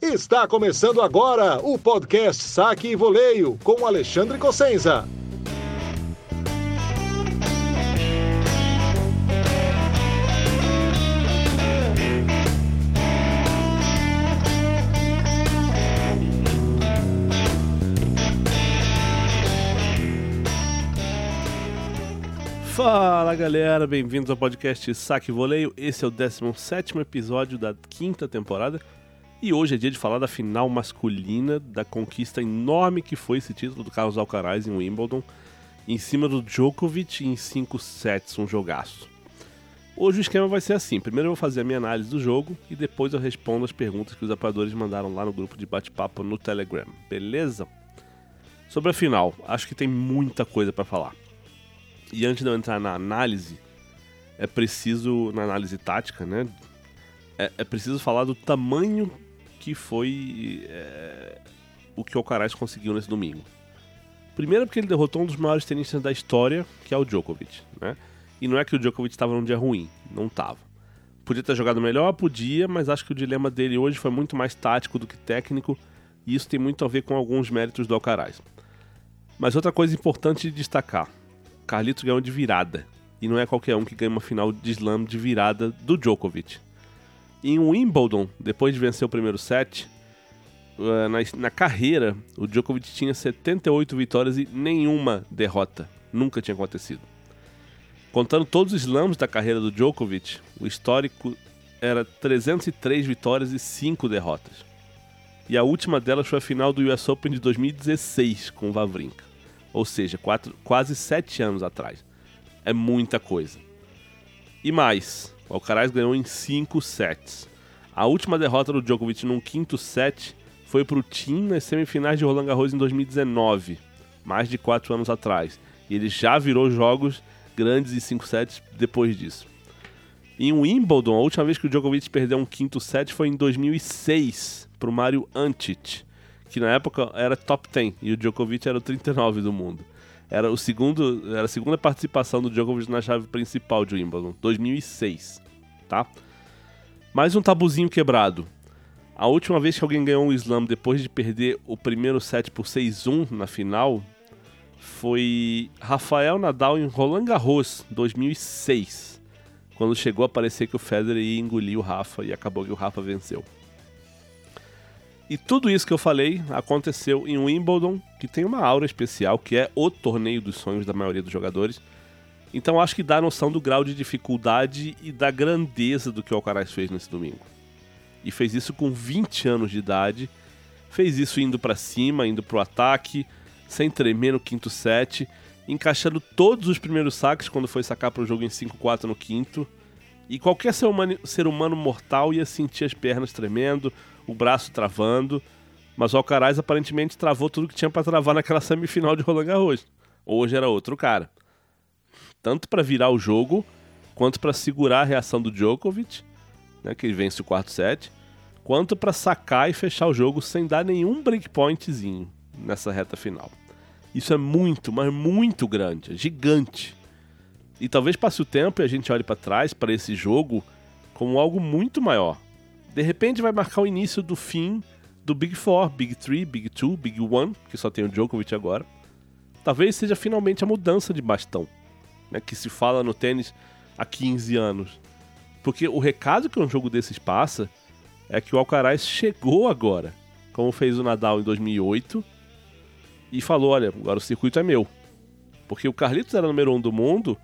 Está começando agora o podcast Saque e Voleio com Alexandre Cossenza. Fala galera, bem-vindos ao podcast Saque e Voleio. Esse é o 17 episódio da quinta temporada e hoje é dia de falar da final masculina, da conquista enorme que foi esse título do Carlos Alcaraz em Wimbledon, em cima do Djokovic em 5 sets, um jogaço. Hoje o esquema vai ser assim: primeiro eu vou fazer a minha análise do jogo e depois eu respondo as perguntas que os apoiadores mandaram lá no grupo de bate-papo no Telegram, beleza? Sobre a final, acho que tem muita coisa para falar. E antes de eu entrar na análise, é preciso, na análise tática, né? É, é preciso falar do tamanho que foi é, o que o Alcaraz conseguiu nesse domingo. Primeiro porque ele derrotou um dos maiores tenistas da história, que é o Djokovic, né? E não é que o Djokovic estava num dia ruim, não estava. Podia ter jogado melhor, podia, mas acho que o dilema dele hoje foi muito mais tático do que técnico, e isso tem muito a ver com alguns méritos do Alcaraz. Mas outra coisa importante de destacar, Carlitos ganhou de virada, e não é qualquer um que ganha uma final de slam de virada do Djokovic. Em Wimbledon, depois de vencer o primeiro set, eh, na, na, carreira, o Djokovic tinha 78 vitórias e nenhuma derrota. Nunca tinha acontecido. Contando todos os slams da carreira do Djokovic, o histórico era 303 vitórias e 5 derrotas. E a última delas foi a final do US Open de 2016 com o Vavrinka. Ou seja, quatro, quase 7 anos atrás. É muita coisa. E mais, o Alcaraz ganhou em 5 sets. A última derrota do Djokovic num quinto set foi para o Team nas semifinais de Roland Garros em 2019, mais de 4 anos atrás. E ele já virou jogos grandes em 5 sets depois disso. Em Wimbledon, a última vez que o Djokovic perdeu um quinto set foi em 2006 para o Mario Ancic, que na época era top 10 e o Djokovic era o 39 do mundo. Era, o segundo, era a segunda participação do Djokovic na chave principal de Wimbledon, 2006, tá? Mais um tabuzinho quebrado. A última vez que alguém ganhou um slam depois de perder o primeiro set por 6-1 na final foi Rafael Nadal em Roland Garros, 2006, quando chegou a parecer que o Federer ia engolir o Rafa e acabou que o Rafa venceu. E tudo isso que eu falei aconteceu em Wimbledon, que tem uma aura especial, que é o torneio dos sonhos da maioria dos jogadores. Então acho que dá noção do grau de dificuldade e da grandeza do que o Alcaraz fez nesse domingo. E fez isso com 20 anos de idade, fez isso indo para cima, indo pro ataque, sem tremer no quinto set, encaixando todos os primeiros saques quando foi sacar para o jogo em 5-4 no quinto. E qualquer ser humano, ser humano mortal ia sentir as pernas tremendo, o braço travando, mas o Alcaraz aparentemente travou tudo que tinha para travar naquela semifinal de Roland Garros. Hoje era outro cara. Tanto para virar o jogo, quanto para segurar a reação do Djokovic, né, que vence o quarto set, quanto para sacar e fechar o jogo sem dar nenhum breakpointzinho nessa reta final. Isso é muito, mas muito grande, é gigante. E talvez passe o tempo e a gente olhe para trás para esse jogo como algo muito maior de repente vai marcar o início do fim do Big Four, Big Three, Big Two, Big One, que só tem o Djokovic agora. Talvez seja finalmente a mudança de bastão, né, que se fala no tênis há 15 anos. Porque o recado que um jogo desses passa é que o Alcaraz chegou agora, como fez o Nadal em 2008, e falou: olha, agora o circuito é meu. Porque o Carlitos era número um do mundo,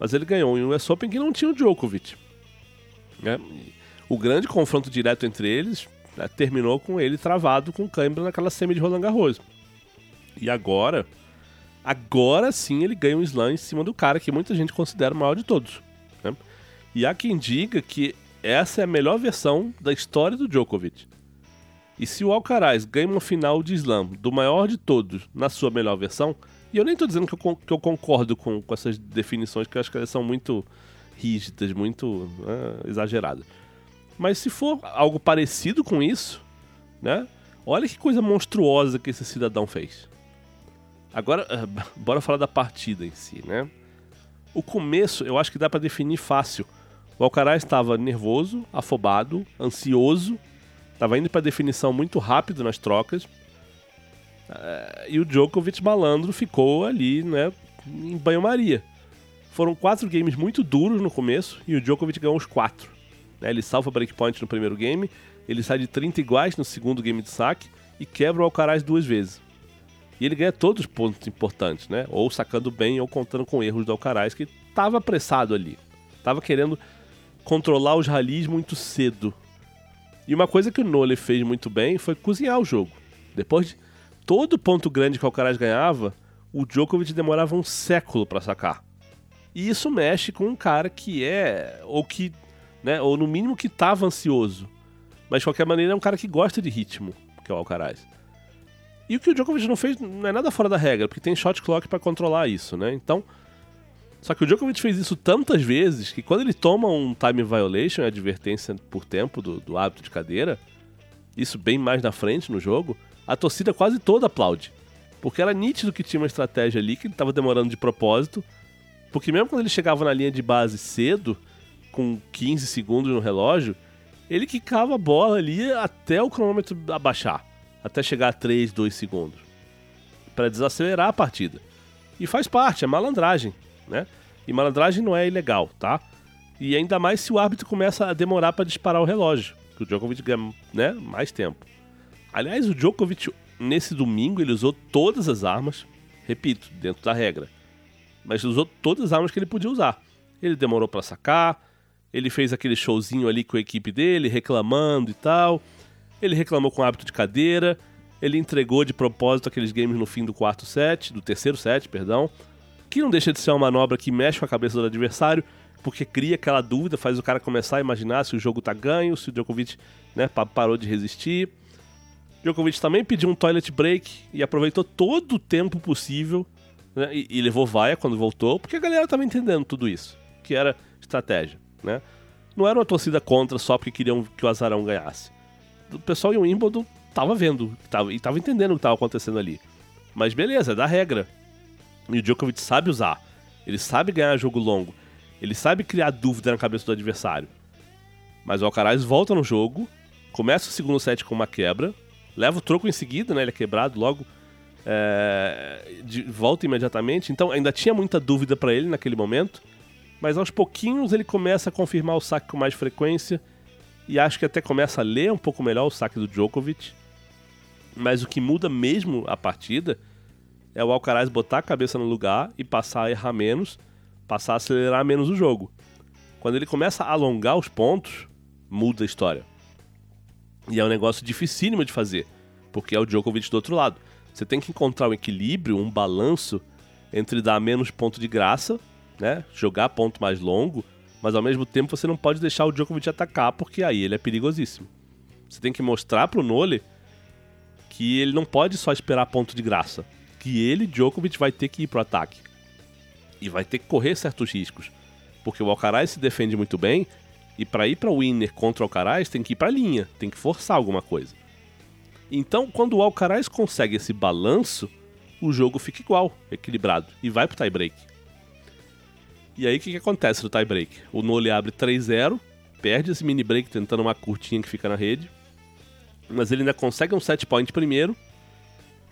mas ele ganhou em um US Open que não tinha o Djokovic. Né? O grande confronto direto entre eles né, terminou com ele travado com câimbra naquela semi de Roland Garros. E agora, agora sim ele ganha um slam em cima do cara que muita gente considera o maior de todos. Né? E há quem diga que essa é a melhor versão da história do Djokovic. E se o Alcaraz ganha uma final de slam do maior de todos na sua melhor versão, e eu nem estou dizendo que eu, que eu concordo com, com, essas definições, que eu acho que elas são muito rígidas, muito uh, exageradas. Mas se for algo parecido com isso, né? Olha que coisa monstruosa que esse cidadão fez. Agora, bora falar da partida em si, né? O começo, eu acho que dá para definir fácil. O Alcaraz estava nervoso, afobado, ansioso, Tava indo para definição muito rápido nas trocas. Uh, e o Djokovic malandro ficou ali, né, em banho-maria. Foram quatro games muito duros no começo e o Djokovic ganhou os quatro. Né, ele salva breakpoint no primeiro game, ele sai de 30 iguais no segundo game de saque e quebra o Alcaraz duas vezes. E ele ganha todos os pontos importantes, né? Ou sacando bem ou contando com erros do Alcaraz, que estava apressado ali. Tava querendo controlar os ralis muito cedo. E uma coisa que o Nole fez muito bem foi cozinhar o jogo. Depois de todo ponto grande que o Alcaraz ganhava, o Djokovic demorava um século para sacar. E isso mexe com um cara que é, ou que, né, ou no mínimo que estava ansioso. Mas de qualquer maneira é um cara que gosta de ritmo, que é o Alcaraz. E o que o Djokovic não fez não é nada fora da regra, porque tem shot clock para controlar isso, né? Então, só que o Djokovic fez isso tantas vezes que quando ele toma um time violation, advertência por tempo do, do hábito de cadeira, isso bem mais na frente no jogo, a torcida quase toda aplaude. Porque era nítido que tinha uma estratégia ali que ele estava demorando de propósito. Porque mesmo quando ele chegava na linha de base cedo, com 15 segundos no relógio, ele quicava a bola ali até o cronômetro abaixar, até chegar a 3, 2 segundos, para desacelerar a partida. E faz parte, é malandragem, né? E malandragem não é ilegal, tá? E ainda mais se o árbitro começa a demorar para disparar o relógio, que o Djokovic ganha né, mais tempo. Aliás, o Djokovic, nesse domingo, ele usou todas as armas, repito, dentro da regra, mas usou todas as armas que ele podia usar. Ele demorou para sacar, ele fez aquele showzinho ali com a equipe dele, reclamando e tal. Ele reclamou com hábito de cadeira. Ele entregou de propósito aqueles games no fim do quarto set, do terceiro set, perdão. Que não deixa de ser uma manobra que mexe com a cabeça do adversário, porque cria aquela dúvida, faz o cara começar a imaginar se o jogo tá ganho, se o Djokovic né, parou de resistir. Djokovic também pediu um toilet break e aproveitou todo o tempo possível né, e, e levou vaia quando voltou, porque a galera estava entendendo tudo isso, que era estratégia né? Não era uma torcida contra só porque queriam que o Azarão ganhasse. O pessoal em Wimbledon tava vendo tava, e tava entendendo o que estava acontecendo ali. Mas beleza, é da regra. E o Djokovic sabe usar. Ele sabe ganhar jogo longo. Ele sabe criar dúvida na cabeça do adversário. Mas o Alcaraz volta no jogo, começa o segundo set com uma quebra, leva o troco em seguida, né? Ele é quebrado logo, é, de, volta imediatamente. Então ainda tinha muita dúvida para ele naquele momento mas aos pouquinhos ele começa a confirmar o saque com mais frequência e acho que até começa a ler um pouco melhor o saque do Djokovic. Mas o que muda mesmo a partida é o Alcaraz botar a cabeça no lugar e passar a errar menos, passar a acelerar menos o jogo. Quando ele começa a alongar os pontos, muda a história. E é um negócio dificílimo de fazer, porque é o Djokovic do outro lado. Você tem que encontrar um equilíbrio, um balanço entre dar menos ponto de graça né? Jogar ponto mais longo, mas ao mesmo tempo você não pode deixar o Djokovic atacar, porque aí ele é perigosíssimo. Você tem que mostrar pro Nole que ele não pode só esperar ponto de graça, que ele, Djokovic, vai ter que ir pro ataque. E vai ter que correr certos riscos, porque o Alcaraz se defende muito bem, e para ir para o winner contra o Alcaraz tem que ir para linha, tem que forçar alguma coisa. Então, quando o Alcaraz consegue esse balanço, o jogo fica igual, equilibrado, e vai pro tie break. E aí o que, que acontece no tie break? O Nole abre 3-0, perde esse mini break tentando uma curtinha que fica na rede. Mas ele ainda consegue um set point primeiro,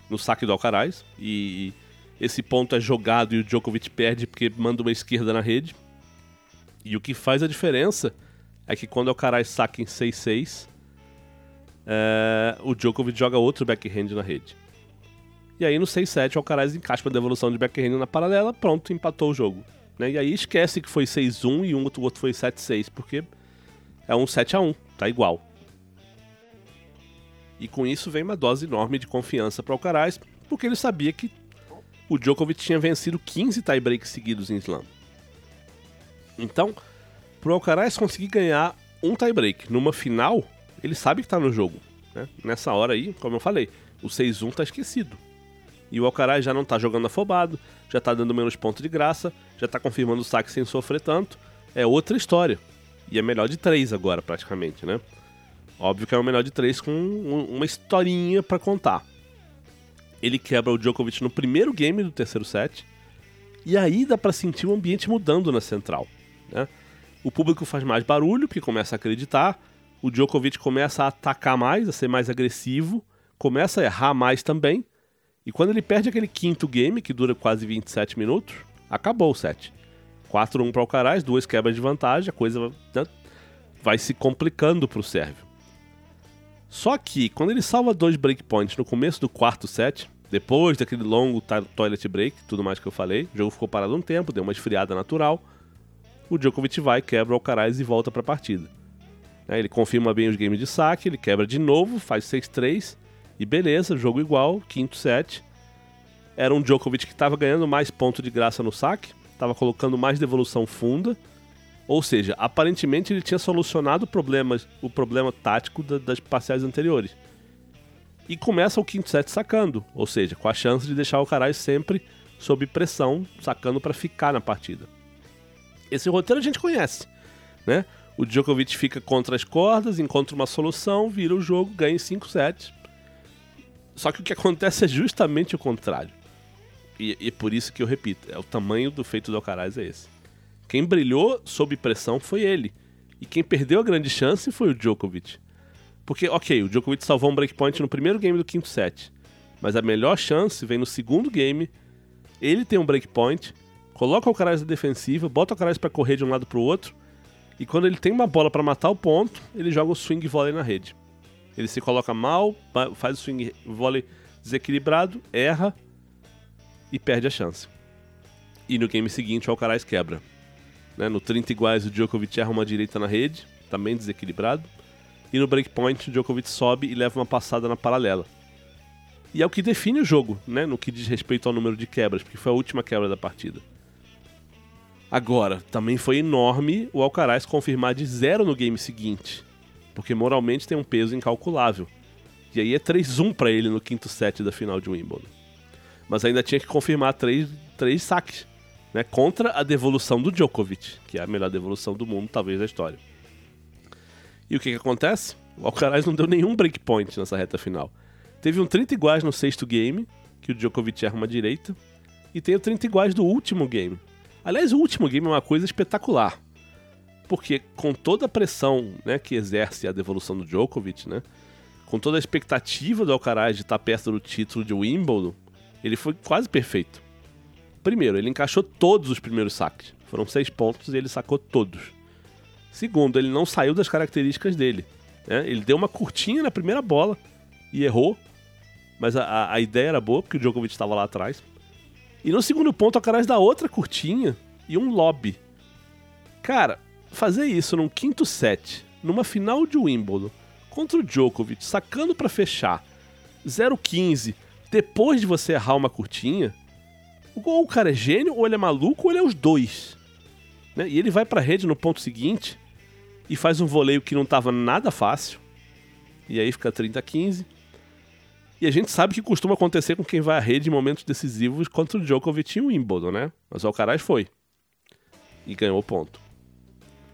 no saque do Alcaraz. E esse ponto é jogado e o Djokovic perde porque manda uma esquerda na rede. E o que faz a diferença é que quando o Alcaraz saca em 6-6, é, o Djokovic joga outro backhand na rede. E aí no 6-7 o Alcaraz encaixa uma devolução de backhand na paralela, pronto, empatou o jogo. Né? E aí esquece que foi 6-1 e um outro, outro foi 7-6, porque é um 7x1, tá igual. E com isso vem uma dose enorme de confiança para o Alcaraz, porque ele sabia que o Djokovic tinha vencido 15 tiebreaks seguidos em slam. Então, pro Alcaraz conseguir ganhar um tiebreak numa final, ele sabe que tá no jogo. Né? Nessa hora aí, como eu falei, o 6-1 tá esquecido. E o Alcaraz já não tá jogando afobado, já tá dando menos ponto de graça, já tá confirmando o saque sem sofrer tanto. É outra história. E é melhor de três agora, praticamente, né? Óbvio que é o melhor de três com uma historinha para contar. Ele quebra o Djokovic no primeiro game do terceiro set. E aí dá para sentir o ambiente mudando na central. Né? O público faz mais barulho, porque começa a acreditar. o Djokovic começa a atacar mais, a ser mais agressivo, começa a errar mais também. E quando ele perde aquele quinto game, que dura quase 27 minutos, acabou o set. 4-1 para o Alcaraz, duas quebras de vantagem, a coisa né, vai se complicando para o sérvio. Só que, quando ele salva dois breakpoints no começo do quarto set, depois daquele longo toilet break, tudo mais que eu falei, o jogo ficou parado um tempo, deu uma esfriada natural, o Djokovic vai, quebra o Alcaraz e volta para a partida. Né, ele confirma bem os games de saque, ele quebra de novo, faz 6-3 e beleza, jogo igual, quinto set. Era um Djokovic que estava ganhando mais ponto de graça no saque, estava colocando mais devolução funda, ou seja, aparentemente ele tinha solucionado problemas, o problema tático da, das parciais anteriores. E começa o quinto set sacando, ou seja, com a chance de deixar o Alcaraz sempre sob pressão, sacando para ficar na partida. Esse roteiro a gente conhece, né? O Djokovic fica contra as cordas, encontra uma solução, vira o jogo, ganha em 5 sets. Só que o que acontece é justamente o contrário. E, e por isso que eu repito, é o tamanho do feito do Alcaraz é esse. Quem brilhou sob pressão foi ele. E quem perdeu a grande chance foi o Djokovic. Porque, ok, o Djokovic salvou um breakpoint no primeiro game do quinto set. Mas a melhor chance vem no segundo game. Ele tem um breakpoint, coloca o Alcaraz na defensiva, bota o Alcaraz para correr de um lado para o outro e quando ele tem uma bola para matar o ponto, ele joga o swing volley na rede. Ele se coloca mal, faz o swing volley desequilibrado, erra e perde a chance. E no game seguinte o Alcaraz quebra. Né? No 30 iguais o Djokovic erra uma direita na rede, também desequilibrado. E no breakpoint o Djokovic sobe e leva uma passada na paralela. E é o que define o jogo, né? no que diz respeito ao número de quebras, porque foi a última quebra da partida. Agora, também foi enorme o Alcaraz confirmar de zero no game seguinte, porque moralmente tem um peso incalculável. E aí é 3-1 para ele no quinto set da final de Wimbledon. Mas ainda tinha que confirmar três, três saques, né, contra a devolução do Djokovic, que é a melhor devolução do mundo, talvez, da história. E o que, que acontece? O Alcaraz não deu nenhum breakpoint nessa reta final. Teve um 30 iguais no sexto game, que o Djokovic erra uma direita, e tem o 30 iguais do último game, Aliás, o último game é uma coisa espetacular. Porque com toda a pressão né, que exerce a devolução do Djokovic, né, com toda a expectativa do Alcaraz de estar perto do título de Wimbledon, ele foi quase perfeito. Primeiro, ele encaixou todos os primeiros saques. Foram seis pontos e ele sacou todos. Segundo, ele não saiu das características dele. Né? Ele deu uma curtinha na primeira bola e errou. Mas a, a ideia era boa, porque o Djokovic estava lá atrás. E no segundo ponto, Alcaraz dá outra curtinha e um lobby. Cara, fazer isso num quinto set, numa final de Wimbledon, contra o Djokovic, sacando para fechar, 0-15, depois de você errar uma curtinha, ou o cara é gênio, ou ele é maluco, ou ele é os dois. Né? E ele vai pra rede no ponto seguinte e faz um voleio que não tava nada fácil. E aí fica 30-15. E a gente sabe que costuma acontecer com quem vai à rede em momentos decisivos contra o Djokovic e o Wimbledon, né? Mas o Alcaraz foi. E ganhou o ponto.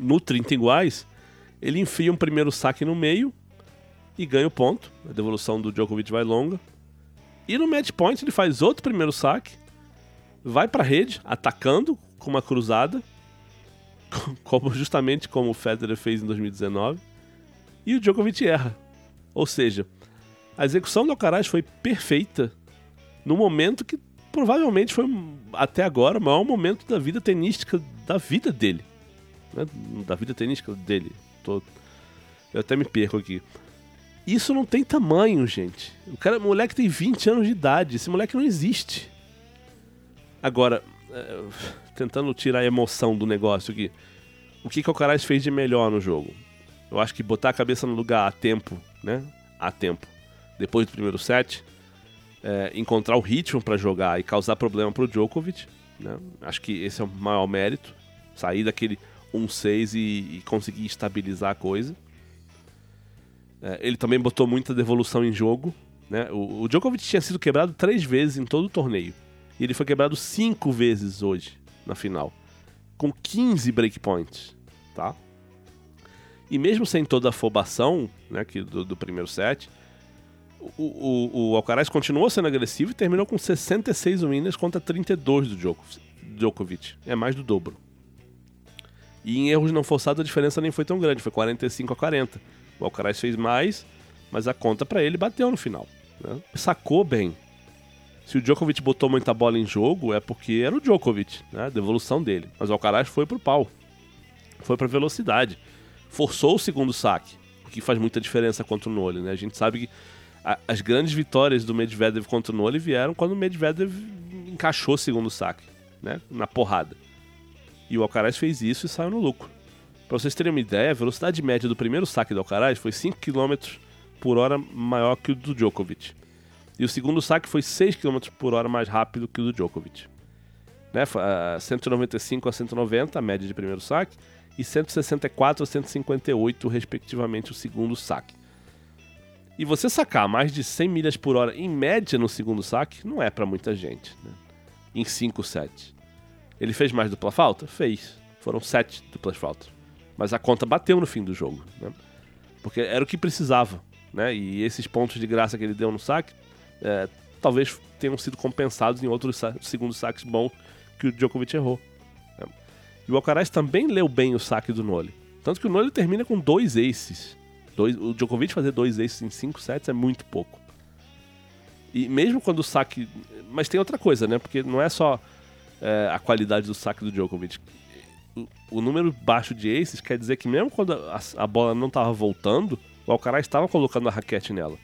No 30 iguais, ele enfia um primeiro saque no meio e ganha o ponto. A devolução do Djokovic vai longa. E no match point ele faz outro primeiro saque, vai para rede, atacando com uma cruzada, como justamente como o Federer fez em 2019, e o Djokovic erra. Ou seja, a execução do Alcaraz foi perfeita no momento que provavelmente foi até agora o maior momento da vida tenística da vida dele. Né? Da vida tenística dele. Tô... Eu até me perco aqui. Isso não tem tamanho, gente. O cara, o moleque tem 20 anos de idade. Esse moleque não existe. Agora, é, tentando tirar a emoção do negócio aqui. O que, que o Alcaraz fez de melhor no jogo? Eu acho que botar a cabeça no lugar a tempo, né? A tempo depois do primeiro set, é, encontrar o ritmo para jogar e causar problema para o Djokovic. Né? Acho que esse é o maior mérito. Sair daquele 1-6 e, e, conseguir estabilizar a coisa. É, ele também botou muita devolução em jogo. Né? O, o, Djokovic tinha sido quebrado três vezes em todo o torneio. E ele foi quebrado cinco vezes hoje, na final. Com 15 breakpoints. Tá? E mesmo sem toda a afobação né, que do, do primeiro set, o, o, o Alcaraz continuou sendo agressivo e terminou com 66 winners contra 32 do Djokovic. É mais do dobro. E em erros não forçados a diferença nem foi tão grande, foi 45 a 40. O Alcaraz fez mais, mas a conta para ele bateu no final. Né? Sacou bem. Se o Djokovic botou muita bola em jogo, é porque era o Djokovic, né? A devolução dele. Mas o Alcaraz foi pro pau. Foi pra velocidade. Forçou o segundo saque, o que faz muita diferença contra o Nole, né? A gente sabe que a, as grandes vitórias do Medvedev contra o Nole vieram quando o Medvedev encaixou o segundo saque, né? Na porrada. E o Alcaraz fez isso e saiu no lucro. Para vocês terem uma ideia, a velocidade média do primeiro saque do Alcaraz foi 5 km por hora maior que o do Djokovic. E o segundo saque foi 6 km por hora mais rápido que o do Djokovic. Né? 195 a 190, a média de primeiro saque, e 164 a 158, respectivamente, o segundo saque. E você sacar mais de 100 milhas por hora em média no segundo saque não é para muita gente. Né? Em 5 sets. Ele fez mais dupla falta? Fez. Foram 7 duplas faltas. Mas a conta bateu no fim do jogo. Né? Porque era o que precisava. Né? E esses pontos de graça que ele deu no saque é, talvez tenham sido compensados em outros sa segundos saques bons que o Djokovic errou. Né? E o Alcaraz também leu bem o saque do Nole. Tanto que o Nole termina com dois aces. Dois, o Djokovic fazer dois aces em cinco sets é muito pouco. E mesmo quando o saque. Mas tem outra coisa, né? Porque não é só é, a qualidade do saque do Djokovic. O, número baixo de aces quer dizer que mesmo quando a, a bola não estava voltando, o Alcaraz estava colocando a raquete nela.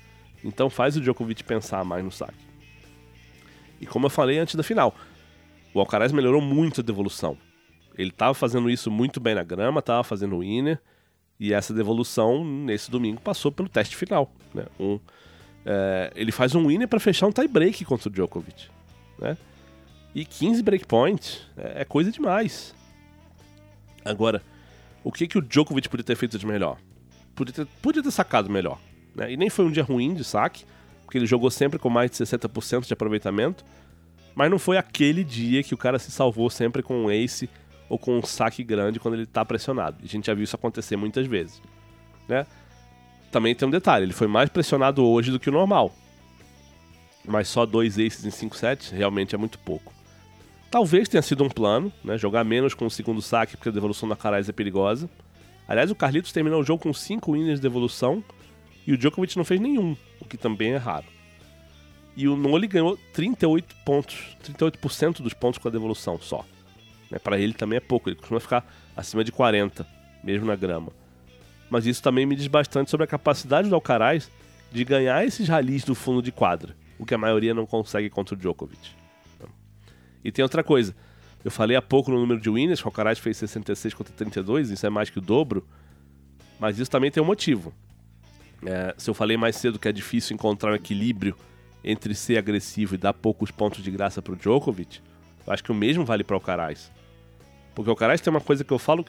Então faz o Djokovic pensar mais no saque. E como eu falei antes da final, o Alcaraz melhorou muito a devolução. Ele estava fazendo isso muito bem na grama, estava fazendo o winner, e essa devolução nesse domingo passou pelo teste final. Né? Um, é, ele faz um winner para fechar um tie break contra o Djokovic. Né? E 15 breakpoints é, é coisa demais. Agora, o que, que o Djokovic podia ter feito de melhor? Podia ter, podia ter sacado melhor. Né? E nem foi um dia ruim de saque, porque ele jogou sempre com mais de 60% de aproveitamento. Mas não foi aquele dia que o cara se salvou sempre com um ace ou com um saque grande quando ele está pressionado. A gente já viu isso acontecer muitas vezes. Né? Também tem um detalhe, ele foi mais pressionado hoje do que o normal. Mas só dois aces em 5 sets realmente é muito pouco. Talvez tenha sido um plano, né? jogar menos com o segundo saque, porque a devolução da Carais é perigosa. Aliás, o Carlitos terminou o jogo com 5 winners de devolução e o Djokovic não fez nenhum, o que também é raro. E o Noli ganhou 38 pontos, 38% dos pontos com a devolução só. Né? Para ele também é pouco, ele costuma ficar acima de 40, mesmo na grama. Mas isso também me diz bastante sobre a capacidade do Alcaraz de ganhar esses ralis do fundo de quadra, o que a maioria não consegue contra o Djokovic. E tem outra coisa, eu falei há pouco no número de winners, o Alcaraz fez 66 contra 32, isso é mais que o dobro, mas isso também tem um motivo. É, se eu falei mais cedo que é difícil encontrar um equilíbrio entre ser agressivo e dar poucos pontos de graça para o Djokovic, eu acho que o mesmo vale para o Alcaraz. Porque o Alcaraz tem uma coisa que eu falo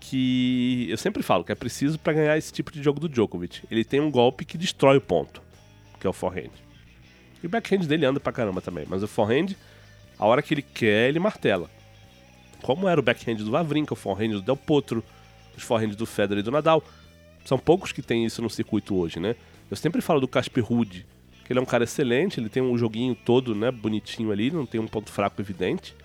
que eu sempre falo que é preciso para ganhar esse tipo de jogo do Djokovic. Ele tem um golpe que destrói o ponto, que é o forehand. E o backhand dele anda pra caramba também, mas o forehand, a hora que ele quer, ele martela. Como era o backhand do Vavrinka, o forehand do Del Potro, os forehands do Federer e do Nadal. São poucos que tem isso no circuito hoje, né? Eu sempre falo do Casper Ruud, que ele é um cara excelente, ele tem um joguinho todo, né, bonitinho ali, não tem um ponto fraco evidente.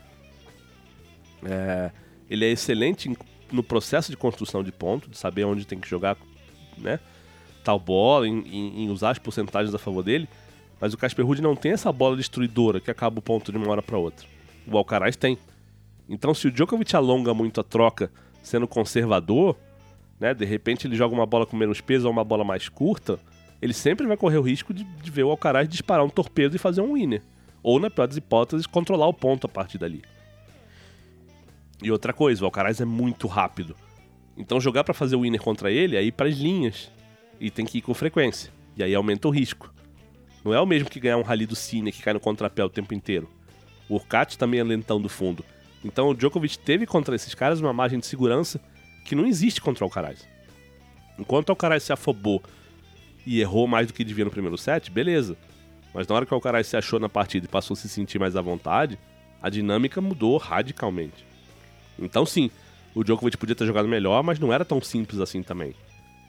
É, ele é excelente no processo de construção de ponto, de saber onde tem que jogar, né, tal bola, em, em, em usar as porcentagens a favor dele. Mas o Casper Ruud não tem essa bola destruidora que acaba o ponto de uma hora para outra. O Alcaraz tem. Então, se o Djokovic alonga muito a troca sendo conservador, né? De repente ele joga uma bola com menos peso ou uma bola mais curta, ele sempre vai correr o risco de, de ver o Alcaraz disparar um torpedo e fazer um winner. Ou, na pior das hipóteses, controlar o ponto a partir dali. E outra coisa, o Alcaraz é muito rápido. Então jogar para fazer o winner contra ele é ir para as linhas. E tem que ir com frequência. E aí aumenta o risco. Não é o mesmo que ganhar um rally do Cine que cai no contrapé o tempo inteiro. O Urcat também é lentão do fundo. Então o Djokovic teve contra esses caras uma margem de segurança que não existe contra o Alcaraz. Enquanto o Alcaraz se afobou e errou mais do que devia no primeiro set, beleza. Mas na hora que o Alcaraz se achou na partida e passou a se sentir mais à vontade, a dinâmica mudou radicalmente. Então sim, o Djokovic podia ter jogado melhor, mas não era tão simples assim também.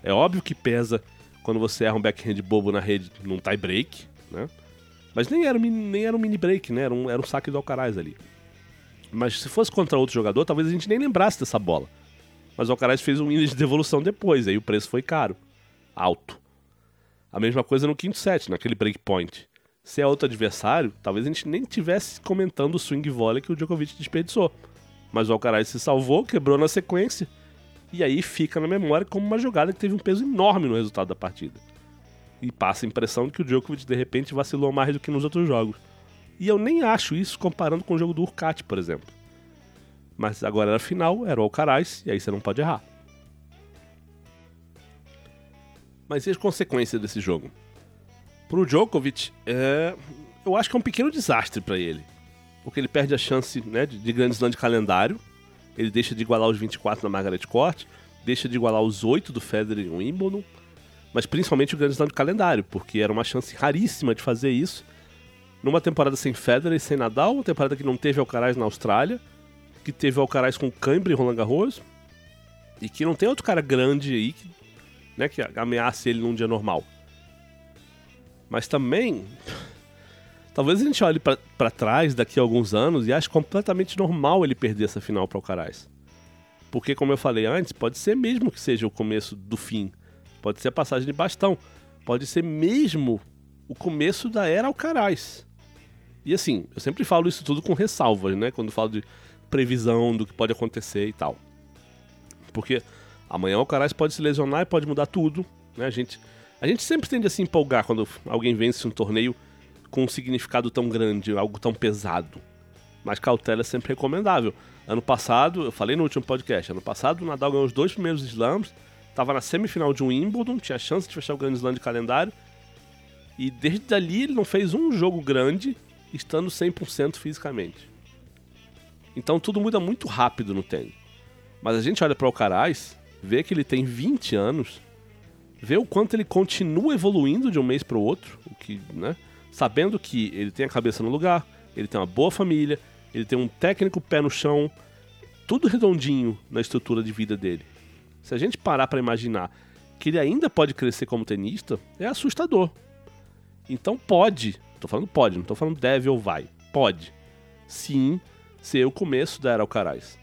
É óbvio que pesa quando você erra um backhand bobo na rede num tie break, né? Mas nem era, nem era um mini break, né? Era um, era um saque do Alcaraz ali. Mas se fosse contra outro jogador, talvez a gente nem lembrasse dessa bola. Mas o Alcaraz fez um índice de devolução depois, aí o preço foi caro. alto. A mesma coisa no quinto set, naquele breakpoint. Se é outro adversário, talvez a gente nem tivesse comentando o swing volley que o Djokovic desperdiçou. Mas o Alcaraz se salvou, quebrou na sequência, e aí fica na memória como uma jogada que teve um peso enorme no resultado da partida. E passa a impressão de que o Djokovic de repente vacilou mais do que nos outros jogos. E eu nem acho isso comparando com o jogo do Urcat, por exemplo. Mas agora era final, era o Alcaraz, e aí você não pode errar. Mas e as consequências desse jogo? Pro Djokovic, é... eu acho que é um pequeno desastre para ele. Porque ele perde a chance né, de, de grande slam de calendário. Ele deixa de igualar os 24 na Margaret Court, deixa de igualar os 8 do Federer em Wimbledon, mas principalmente o grande slam de calendário, porque era uma chance raríssima de fazer isso. Numa temporada sem Federer e sem Nadal, uma temporada que não teve Alcaraz na Austrália, que teve Alcaraz com Cambre e Roland Garros, e que não tem outro cara grande aí que, né, que ameace ele num dia normal. Mas também, talvez a gente olhe para trás daqui a alguns anos e ache completamente normal ele perder essa final para o Alcaraz. Porque, como eu falei antes, pode ser mesmo que seja o começo do fim. Pode ser a passagem de bastão. Pode ser mesmo o começo da era Alcaraz. E assim, eu sempre falo isso tudo com ressalvas, né? Quando falo de previsão do que pode acontecer e tal. Porque amanhã o Alcaraz pode se lesionar e pode mudar tudo. Né? A gente a gente sempre tende a se empolgar quando alguém vence um torneio com um significado tão grande, algo tão pesado. Mas cautela é sempre recomendável. Ano passado, eu falei no último podcast, ano passado o Nadal ganhou os dois primeiros slams, estava na semifinal de um Wimbledon, tinha chance de fechar o grande slam de calendário. E desde ali ele não fez um jogo grande, estando 100% fisicamente. Então tudo muda muito rápido no tênis. Mas a gente olha para o Alcaraz, vê que ele tem 20 anos ver o quanto ele continua evoluindo de um mês para o outro, o que, né? Sabendo que ele tem a cabeça no lugar, ele tem uma boa família, ele tem um técnico pé no chão, tudo redondinho na estrutura de vida dele. Se a gente parar para imaginar que ele ainda pode crescer como tenista, é assustador. Então pode, tô falando pode, não tô falando deve ou vai, pode, sim, ser o começo da era Alcaraz.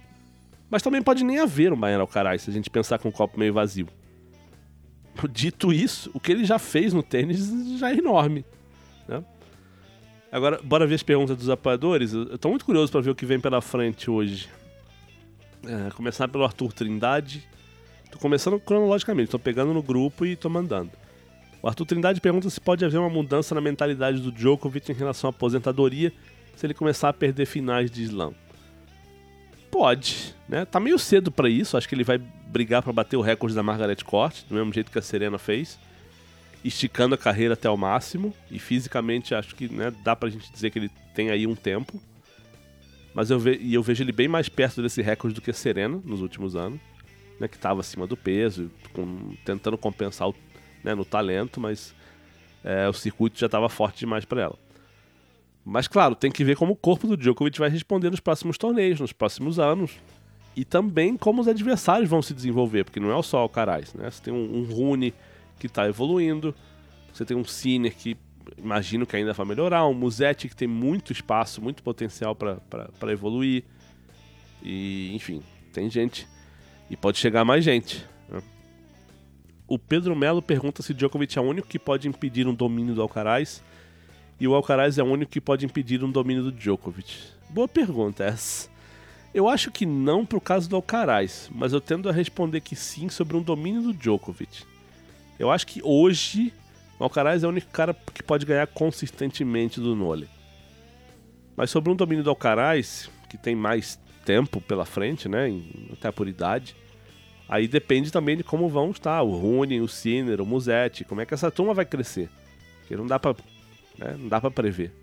Mas também pode nem haver uma era Alcaraz se a gente pensar com o copo meio vazio. Dito isso, o que ele já fez no tênis já é enorme. Né? Agora, bora ver as perguntas dos apoiadores. Eu tô muito curioso para ver o que vem pela frente hoje. É, começar pelo Arthur Trindade. Tô começando cronologicamente, tô pegando no grupo e tô mandando. O Arthur Trindade pergunta se pode haver uma mudança na mentalidade do Djokovic em relação à aposentadoria se ele começar a perder finais de slam. Pode, né? Tá meio cedo para isso, acho que ele vai brigar para bater o recorde da Margaret Court, do mesmo jeito que a Serena fez, esticando a carreira até o máximo. E fisicamente acho que né, dá pra gente dizer que ele tem aí um tempo. Mas eu, ve eu vejo ele bem mais perto desse recorde do que Serena nos últimos anos, né, que estava acima do peso, com, tentando compensar o, né, no talento, mas é, o circuito já estava forte demais para ela. Mas claro, tem que ver como o corpo do Djokovic vai responder nos próximos torneios, nos próximos anos e também como os adversários vão se desenvolver, porque não é só o Alcaraz, né? Você tem um, um Rune que está evoluindo, você tem um Sinner que imagino que ainda vai melhorar, um Musetti que tem muito espaço, muito potencial para evoluir, e enfim, tem gente e pode chegar mais gente. Né? O Pedro Melo pergunta se Djokovic é o único que pode impedir um domínio do Alcaraz e o Alcaraz é o único que pode impedir um domínio do Djokovic. Boa pergunta essa. Eu acho que não pro caso do Alcaraz, mas eu tendo a responder que sim sobre um domínio do Djokovic. Eu acho que hoje o Alcaraz é o único cara que pode ganhar consistentemente do Nole. Mas sobre um domínio do Alcaraz, que tem mais tempo pela frente, né, até por idade, aí depende também de como vão estar o Rune, o Sinner, o Musetti, como é que essa turma vai crescer. Porque não dá para né, não dá para prever.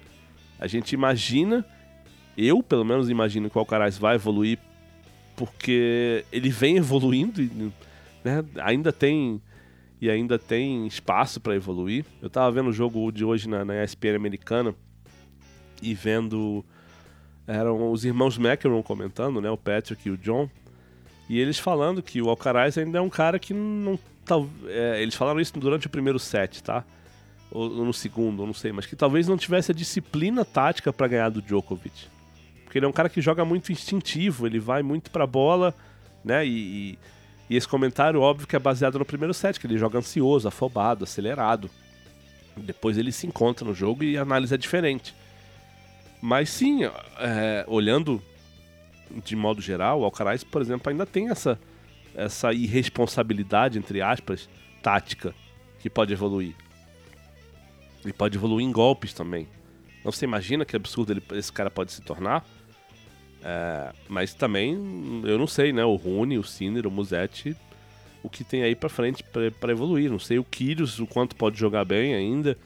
A gente imagina eu, pelo menos, imagino que o Alcaraz vai evoluir porque ele vem evoluindo e né, ainda tem e ainda tem espaço para evoluir. Eu tava vendo o jogo de hoje na, na ESPN americana e vendo eram os irmãos McEnroe comentando, né, o Patrick e o John, e eles falando que o Alcaraz ainda é um cara que não tá, é, eles falaram isso durante o primeiro set, tá? Ou, ou no segundo, não sei, mas que talvez não tivesse a disciplina tática para ganhar do Djokovic. Porque ele é um cara que joga muito instintivo, ele vai muito pra bola, né? E, E esse comentário, óbvio, que é baseado no primeiro set, que ele joga ansioso, afobado, acelerado. Depois ele se encontra no jogo e a análise é diferente. Mas sim, é, olhando de modo geral, o Alcaraz, por exemplo, ainda tem essa, essa irresponsabilidade, entre aspas, tática, que pode evoluir. Ele pode evoluir em golpes também. Não você imagina que absurdo ele, esse cara pode se tornar? É, mas também, eu não sei, né? O Rune, o Sinner, o Musetti, o que tem aí pra frente para evoluir. Não sei o Kyrgios, o quanto pode jogar bem ainda.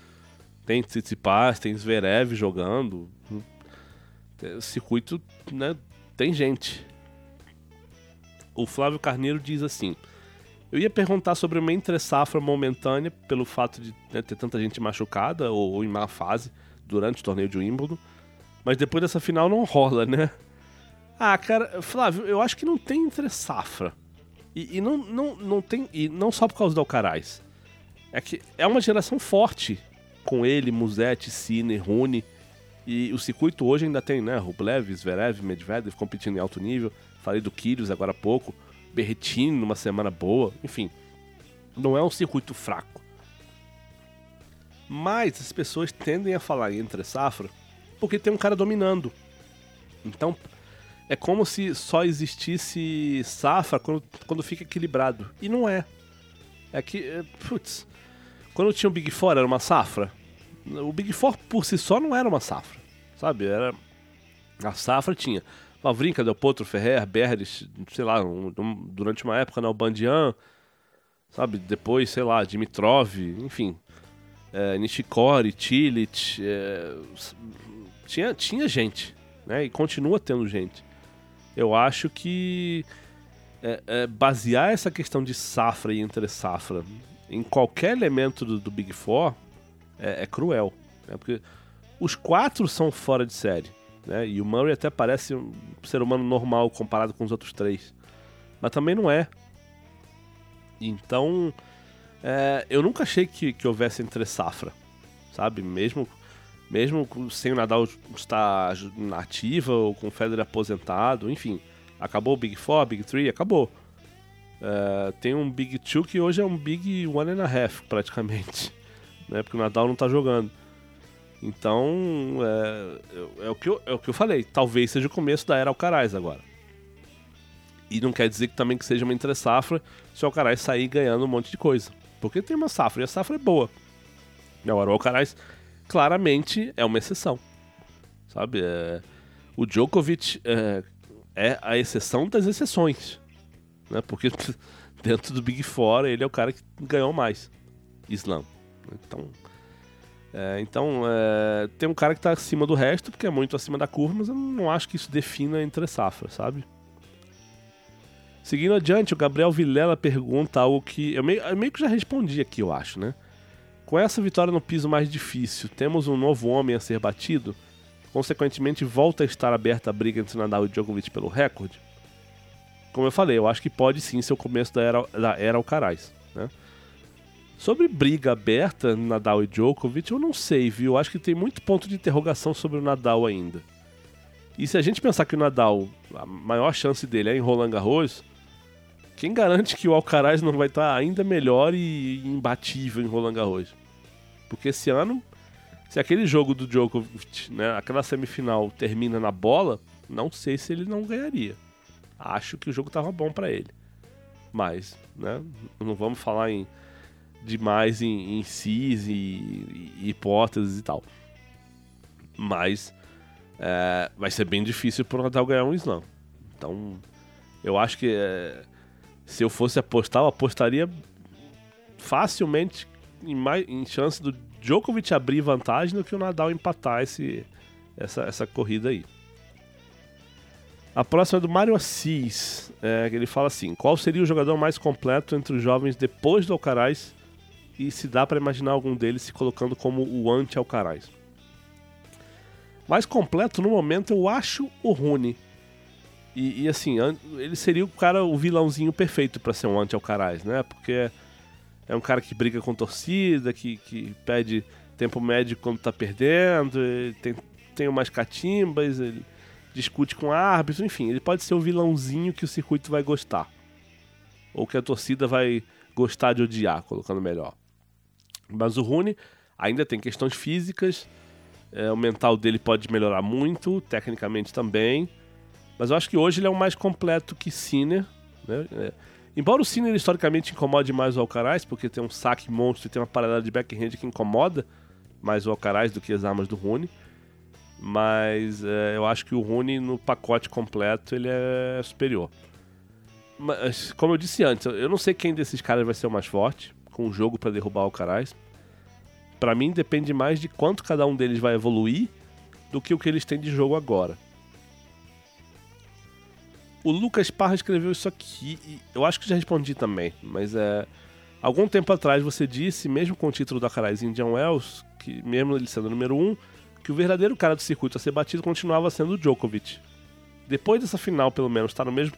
Tem Tsitsipas, tem Zverev jogando. O circuito, né? Tem gente. O Flávio Carneiro diz assim... Eu ia perguntar sobre uma entre-safra momentânea pelo fato de né, ter tanta gente machucada ou, ou, em má fase durante o torneio de Wimbledon. Mas depois dessa final não rola, né? Ah, cara, Flávio, eu acho que não tem entre-safra. E, e, não, não, não tem. E não só por causa do Alcaraz. É que é uma geração forte com ele, Musetti, Sinner, Rune. E o circuito hoje ainda tem, né? Rublev, Zverev, Medvedev competindo em alto nível. Falei do Kyrgios agora há pouco. Berretini numa semana boa. Enfim, não é um circuito fraco. Mas as pessoas tendem a falar entre safra porque tem um cara dominando. Então, é como se só existisse safra quando, quando fica equilibrado. E não é. É que, é, putz, quando tinha o Big Four era uma safra. O Big Four por si só não era uma safra, sabe? Era a safra tinha Mavrinka, Del Potro, Ferrer, Berres, sei lá, um, um, durante uma época, né, o Bandian, sabe? Depois, sei lá, Dimitrov, enfim, é, Nishikori, Chilit, é, tinha, tinha gente, né? E continua tendo gente. Eu acho que é, é, basear essa questão de safra e entre safra em qualquer elemento do, do Big Four é, é cruel. Né? Porque os quatro são fora de série. Né? E o Murray até parece um ser humano normal comparado com os outros três. Mas também não é. Então, é, eu nunca achei que, que houvesse entre safra. Sabe? Mesmo, mesmo sem o Nadal estar na ativa ou com o Federer aposentado, enfim. Acabou o Big Four, Big Three, acabou. É, tem um Big Two que hoje é um Big One and a Half, praticamente. Né? Porque o Nadal não está jogando. Então, é, é, o que eu, é o que eu falei. Talvez seja o começo da era Alcaraz agora. E não quer dizer que também que seja uma entre-safra se o Alcaraz sair ganhando um monte de coisa. Porque tem uma safra e a safra é boa. Agora, o Alcaraz claramente é uma exceção. Sabe? É, o Djokovic é, é a exceção das exceções né? Porque dentro do Big Four ele é o cara que ganhou mais Slam. Então, é, então é, tem um cara que está acima do resto, porque é muito acima da curva, mas eu não acho que isso defina entre safra, sabe? Seguindo adiante, o Gabriel Vilela pergunta algo que eu meio, eu meio que já respondi aqui, eu acho, né? Com essa vitória no piso mais difícil, temos um novo homem a ser batido? Consequentemente, volta a estar aberta a briga entre Nadal e Djokovic pelo recorde? como eu falei, eu acho que pode sim ser o começo da era, da era Alcaraz, né? Sobre briga aberta, Nadal e Djokovic, eu não sei, viu? Eu acho que tem muito ponto de interrogação sobre o Nadal ainda. E se a gente pensar que o Nadal, a maior chance dele é em Roland Garros, quem garante que o Alcaraz não vai estar ainda melhor e imbatível em Roland Garros? Porque esse ano, se aquele jogo do Djokovic, né, aquela semifinal termina na bola, não sei se ele não ganharia acho que o jogo estava bom para ele. Mas, né, não vamos falar em demais em, em cis e, e, hipóteses e tal. Mas é, vai ser bem difícil pro Nadal ganhar um slam. Então, eu acho que é, se eu fosse apostar, eu apostaria facilmente em, mais, em chance do Djokovic abrir vantagem do que o Nadal empatar esse, essa, essa corrida aí. A próxima é do Mário Assis. É, ele fala assim: qual seria o jogador mais completo entre os jovens depois do Alcaraz? E se dá para imaginar algum deles se colocando como o anti-Alcaraz? Mais completo no momento eu acho o Rune. E, e, assim, ele seria o cara, o vilãozinho perfeito para ser um anti-Alcaraz, né? Porque é um cara que briga com torcida, que, que pede tempo médio quando tá perdendo, tem, tem umas catimbas, ele discute com árbitros, enfim, ele pode ser o vilãozinho que o circuito vai gostar. ou que a torcida vai gostar de odiar, colocando melhor. Mas o Rune ainda tem questões físicas, é, o mental dele pode melhorar muito, tecnicamente também. Mas eu acho que hoje ele é o mais completo que Sinner. Né? É, embora o Sinner historicamente incomode mais o Alcaraz, porque tem um saque monstro e tem uma parada de backhand que incomoda mais o Alcaraz do que as armas do Rune. Mas é, eu acho que o Rune no pacote completo ele é superior. Mas, como eu disse antes, eu não sei quem desses caras vai ser o mais forte, com o jogo para derrubar o Alcaraz. Para mim depende mais de quanto cada um deles vai evoluir do que o que eles têm de jogo agora. O Lucas Parra escreveu isso aqui e eu acho que já respondi também, mas é algum tempo atrás você disse, mesmo com o título da Carais Indian Wells, que mesmo ele sendo o número 1, um, que o verdadeiro cara do circuito a ser batido continuava sendo o Djokovic. Depois dessa final, pelo menos, está no mesmo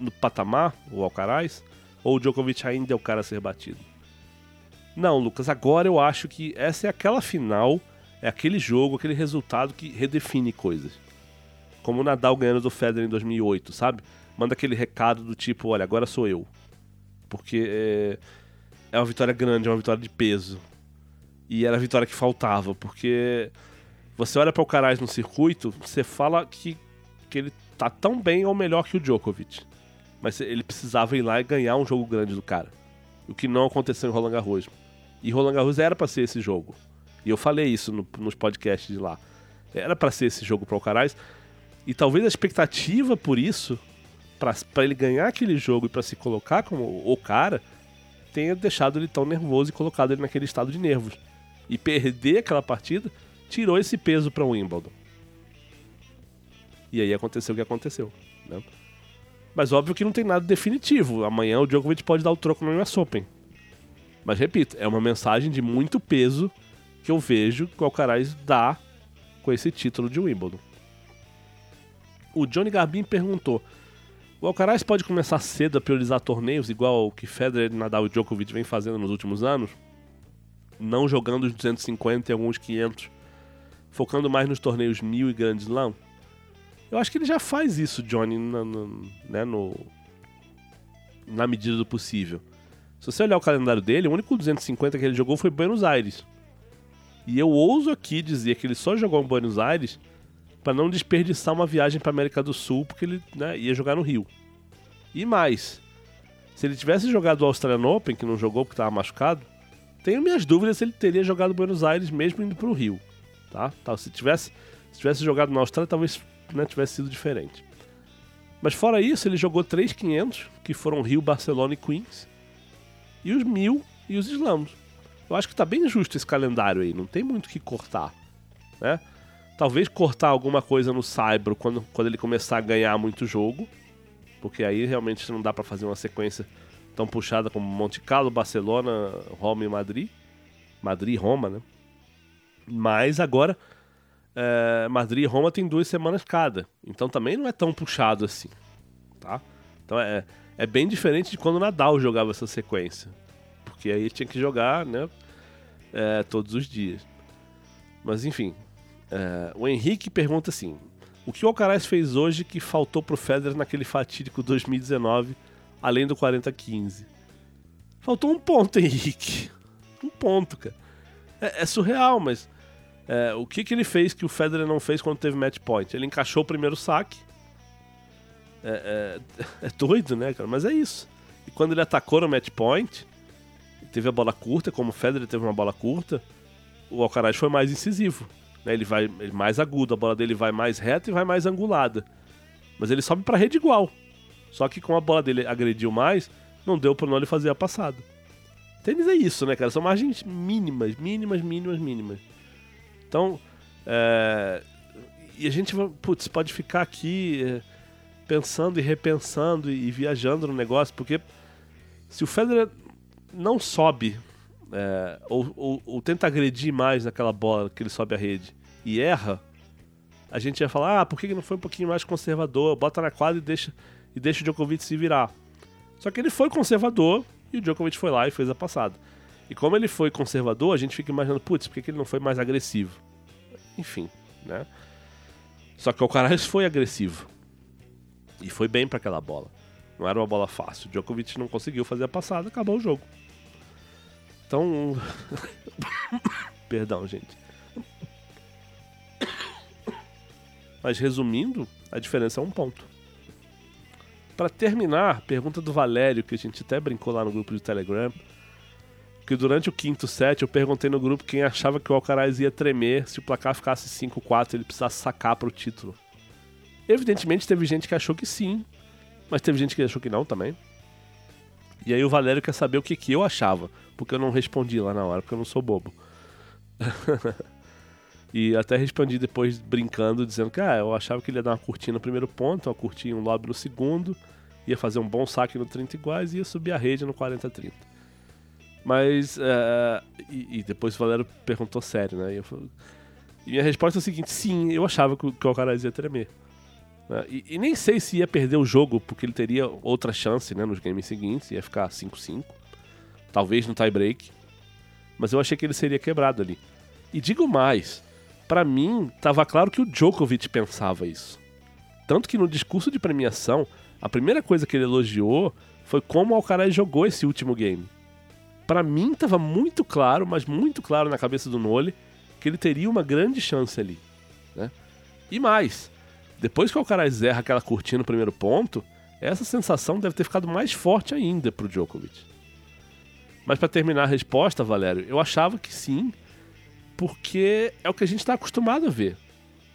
no patamar, o Alcaraz, ou o Djokovic ainda é o cara a ser batido? Não, Lucas, agora eu acho que essa é aquela final, é aquele jogo, aquele resultado que redefine coisas. Como o Nadal ganhando do Federer em 2008, sabe? Manda aquele recado do tipo, olha, agora sou eu. Porque é, é uma vitória grande, é uma vitória de peso. E era a vitória que faltava, porque você olha para o Caraz no circuito, você fala que, que ele tá tão bem ou melhor que o Djokovic. Mas ele precisava ir lá e ganhar um jogo grande do cara. O que não aconteceu em Roland Garros. E Roland Garros era para ser esse jogo. E eu falei isso no, nos podcasts de lá. Era para ser esse jogo para o Alcaraz. E talvez a expectativa por isso, para ele ganhar aquele jogo e para se colocar como o cara, tenha deixado ele tão nervoso e colocado ele naquele estado de nervos. E perder aquela partida tirou esse peso para o Wimbledon. E aí aconteceu o que aconteceu. Né? Mas óbvio que não tem nada definitivo. Amanhã o Djokovic pode dar o troco no US Open. Mas repito, é uma mensagem de muito peso que eu vejo que o Alcaraz dá com esse título de Wimbledon. O Johnny Garbin perguntou: o Alcaraz pode começar cedo a priorizar torneios igual o que Federer, Nadal e Djokovic vem fazendo nos últimos anos? Não jogando os 250 e alguns 500, focando mais nos torneios mil e Grand Slam? Eu acho que ele já faz isso, Johnny, na, né, no, na medida do possível. Se você olhar o calendário dele, o único 250 que ele jogou foi Buenos Aires. E eu ouso aqui dizer que ele só jogou em Buenos Aires para não desperdiçar uma viagem para América do Sul, porque ele né, ia jogar no Rio. E mais, se ele tivesse jogado o Australian Open, que não jogou porque estava machucado, tenho minhas dúvidas se ele teria jogado Buenos Aires mesmo indo para o Rio. Tá? Tá, se, tivesse, se tivesse jogado na Austrália, talvez né, tivesse sido diferente. Mas fora isso, ele jogou 3.500, que foram Rio, Barcelona e Queens e os mil e os slams. Eu acho que tá bem justo esse calendário aí, não tem muito o que cortar, né? Talvez cortar alguma coisa no Saibro quando, quando ele começar a ganhar muito jogo, porque aí realmente não dá para fazer uma sequência tão puxada como Monte Carlo, Barcelona, Roma e Madrid. Madrid e Roma, né? Mas agora, é, Madrid e Roma tem duas semanas cada, então também não é tão puxado assim, tá? Então é, é bem diferente de quando o Nadal jogava essa sequência. Porque aí tinha que jogar, né? É, todos os dias. Mas enfim. É, o Henrique pergunta assim: O que o Alcaraz fez hoje que faltou pro Federer naquele fatídico 2019, além do 40-15? Faltou um ponto, Henrique. Um ponto, cara. É, é surreal, mas. É, o que, que ele fez que o Federer não fez quando teve match point? Ele encaixou o primeiro saque é, é, é, doido, né, cara? Mas é isso. E quando ele atacou no match point, teve a bola curta, como o Federer teve uma bola curta, o Alcaraz foi mais incisivo. Né? Ele vai mais agudo, a bola dele vai mais reta e vai mais angulada. Mas ele sobe pra rede igual. Só que com a bola dele agrediu mais, não deu pra não ele fazer a passada. Tênis é isso, né, cara? São margens mínimas, mínimas, mínimas, mínimas. Então, é... e a gente, putz, pode ficar aqui é pensando e repensando e viajando no negócio, porque se o Federer não sobe é, ou, ou, ou, tenta agredir mais naquela bola que ele sobe a rede e erra, a gente ia falar, ah, por que não foi um pouquinho mais conservador? Bota na quadra e deixa, e deixa o Djokovic se virar. Só que ele foi conservador e o Djokovic foi lá e fez a passada. E como ele foi conservador, a gente fica imaginando, putz, por que ele não foi mais agressivo? Enfim, né? Só que o Alcaraz foi agressivo. E foi bem para aquela bola. Não era uma bola fácil. O Djokovic não conseguiu fazer a passada, acabou o jogo. Então. Perdão, gente. Mas resumindo, a diferença é um ponto. Para terminar, pergunta do Valério, que a gente até brincou lá no grupo de Telegram. Que durante o quinto set eu perguntei no grupo quem achava que o Alcaraz ia tremer se o placar ficasse 5-4 ele precisasse sacar para o título. Evidentemente teve gente que achou que sim, mas teve gente que achou que não também. E aí o Valério quer saber o que, que eu achava, porque eu não respondi lá na hora, porque eu não sou bobo. e até respondi depois brincando, dizendo que ah, eu achava que ele ia dar uma curtinha no primeiro ponto, uma curtinha, um lob no segundo, ia fazer um bom saque no 30 iguais e ia subir a rede no 40-30. Mas. Uh, e, e, depois o Valério perguntou sério, né? E, eu, e minha resposta é a seguinte: sim, eu achava que, o Alcaraz ia tremer. Uh, e, e, nem sei se ia perder o jogo, porque ele teria outra chance né, nos games seguintes, ia ficar 5-5. Talvez no tie-break. Mas eu achei que ele seria quebrado ali. E digo mais: para mim, estava claro que o Djokovic pensava isso. Tanto que no discurso de premiação, a primeira coisa que ele elogiou foi como o Alcaraz jogou esse último game para mim estava muito claro, mas muito claro na cabeça do Nole, que ele teria uma grande chance ali. Né? E mais, depois que o Alcaraz erra aquela curtinha no primeiro ponto, essa sensação deve ter ficado mais forte ainda para o Djokovic. Mas para terminar a resposta, Valério, eu achava que sim, porque é o que a gente está acostumado a ver.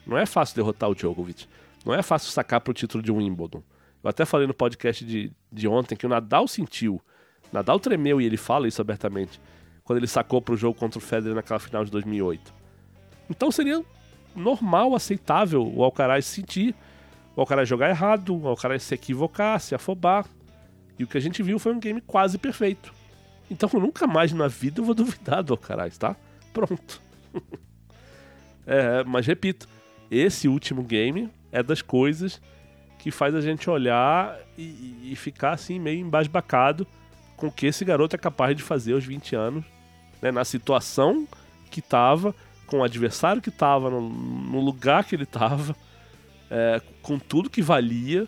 Não é fácil derrotar o Djokovic. Não é fácil sacar para o título de Wimbledon. Eu até falei no podcast de, de ontem que o Nadal sentiu Nadal tremeu e ele fala isso abertamente quando ele sacou para o jogo contra o Federer naquela final de 2008. Então seria normal, aceitável o Alcaraz sentir, o Alcaraz jogar errado, o Alcaraz se equivocar, se afobar. E o que a gente viu foi um game quase perfeito. Então nunca mais na vida eu vou duvidar do Alcaraz, tá? Pronto. é, mas repito, esse último game é das coisas que faz a gente olhar e, e ficar assim meio embasbacado com o que esse garoto é capaz de fazer aos 20 anos, né, na situação que estava, com o adversário que estava, no, no, lugar que ele estava, é, com tudo que valia.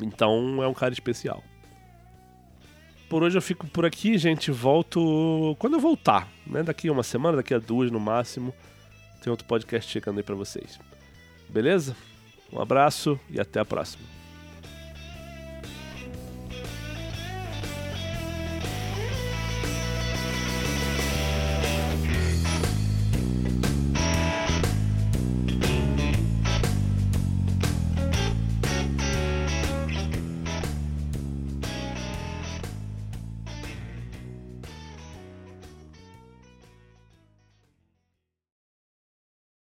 Então é um cara especial. Por hoje eu fico por aqui, gente. Volto quando eu voltar, né? Daqui a uma semana, daqui a duas no máximo. Tem outro podcast chegando aí para vocês. Beleza? Um abraço e até a próxima.